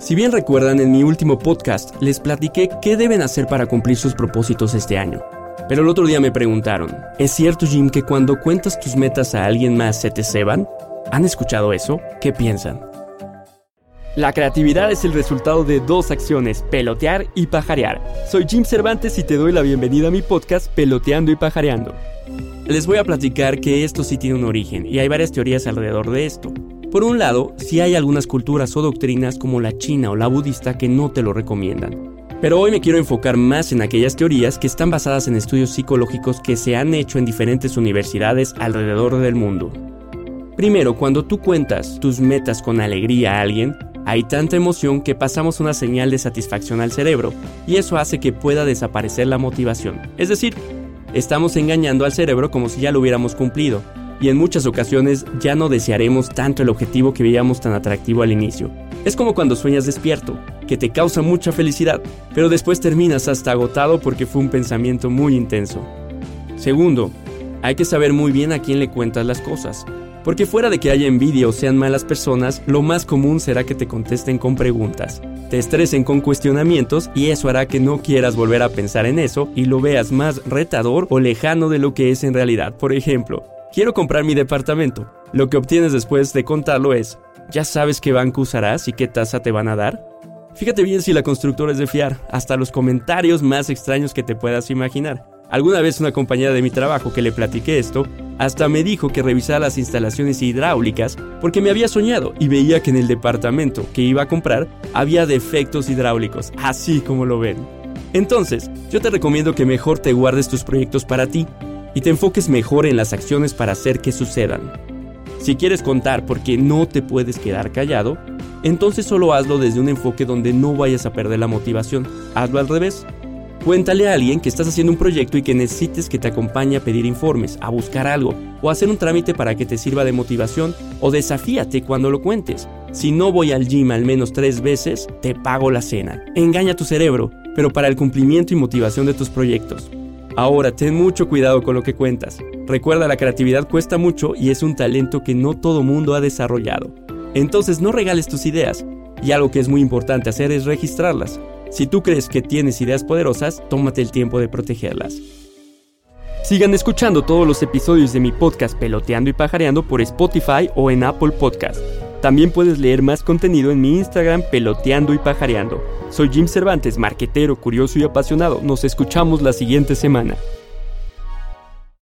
Si bien recuerdan, en mi último podcast les platiqué qué deben hacer para cumplir sus propósitos este año. Pero el otro día me preguntaron, ¿es cierto Jim que cuando cuentas tus metas a alguien más se te ceban? ¿Han escuchado eso? ¿Qué piensan? La creatividad es el resultado de dos acciones, pelotear y pajarear. Soy Jim Cervantes y te doy la bienvenida a mi podcast Peloteando y Pajareando. Les voy a platicar que esto sí tiene un origen y hay varias teorías alrededor de esto. Por un lado, sí hay algunas culturas o doctrinas como la china o la budista que no te lo recomiendan. Pero hoy me quiero enfocar más en aquellas teorías que están basadas en estudios psicológicos que se han hecho en diferentes universidades alrededor del mundo. Primero, cuando tú cuentas tus metas con alegría a alguien, hay tanta emoción que pasamos una señal de satisfacción al cerebro y eso hace que pueda desaparecer la motivación. Es decir, estamos engañando al cerebro como si ya lo hubiéramos cumplido y en muchas ocasiones ya no desearemos tanto el objetivo que veíamos tan atractivo al inicio. Es como cuando sueñas despierto, que te causa mucha felicidad, pero después terminas hasta agotado porque fue un pensamiento muy intenso. Segundo, hay que saber muy bien a quién le cuentas las cosas, porque fuera de que haya envidia o sean malas personas, lo más común será que te contesten con preguntas, te estresen con cuestionamientos y eso hará que no quieras volver a pensar en eso y lo veas más retador o lejano de lo que es en realidad. Por ejemplo, quiero comprar mi departamento. Lo que obtienes después de contarlo es, ¿ya sabes qué banco usarás y qué tasa te van a dar? Fíjate bien si la constructora es de fiar, hasta los comentarios más extraños que te puedas imaginar. Alguna vez una compañera de mi trabajo que le platiqué esto, hasta me dijo que revisara las instalaciones hidráulicas porque me había soñado y veía que en el departamento que iba a comprar había defectos hidráulicos, así como lo ven. Entonces, yo te recomiendo que mejor te guardes tus proyectos para ti y te enfoques mejor en las acciones para hacer que sucedan. Si quieres contar porque no te puedes quedar callado, entonces solo hazlo desde un enfoque donde no vayas a perder la motivación. Hazlo al revés. Cuéntale a alguien que estás haciendo un proyecto y que necesites que te acompañe a pedir informes, a buscar algo o hacer un trámite para que te sirva de motivación o desafíate cuando lo cuentes. Si no voy al gym al menos tres veces, te pago la cena. Engaña tu cerebro, pero para el cumplimiento y motivación de tus proyectos. Ahora, ten mucho cuidado con lo que cuentas. Recuerda, la creatividad cuesta mucho y es un talento que no todo mundo ha desarrollado. Entonces no regales tus ideas. Y algo que es muy importante hacer es registrarlas. Si tú crees que tienes ideas poderosas, tómate el tiempo de protegerlas. Sigan escuchando todos los episodios de mi podcast Peloteando y Pajareando por Spotify o en Apple Podcast. También puedes leer más contenido en mi Instagram Peloteando y Pajareando. Soy Jim Cervantes, marquetero, curioso y apasionado. Nos escuchamos la siguiente semana.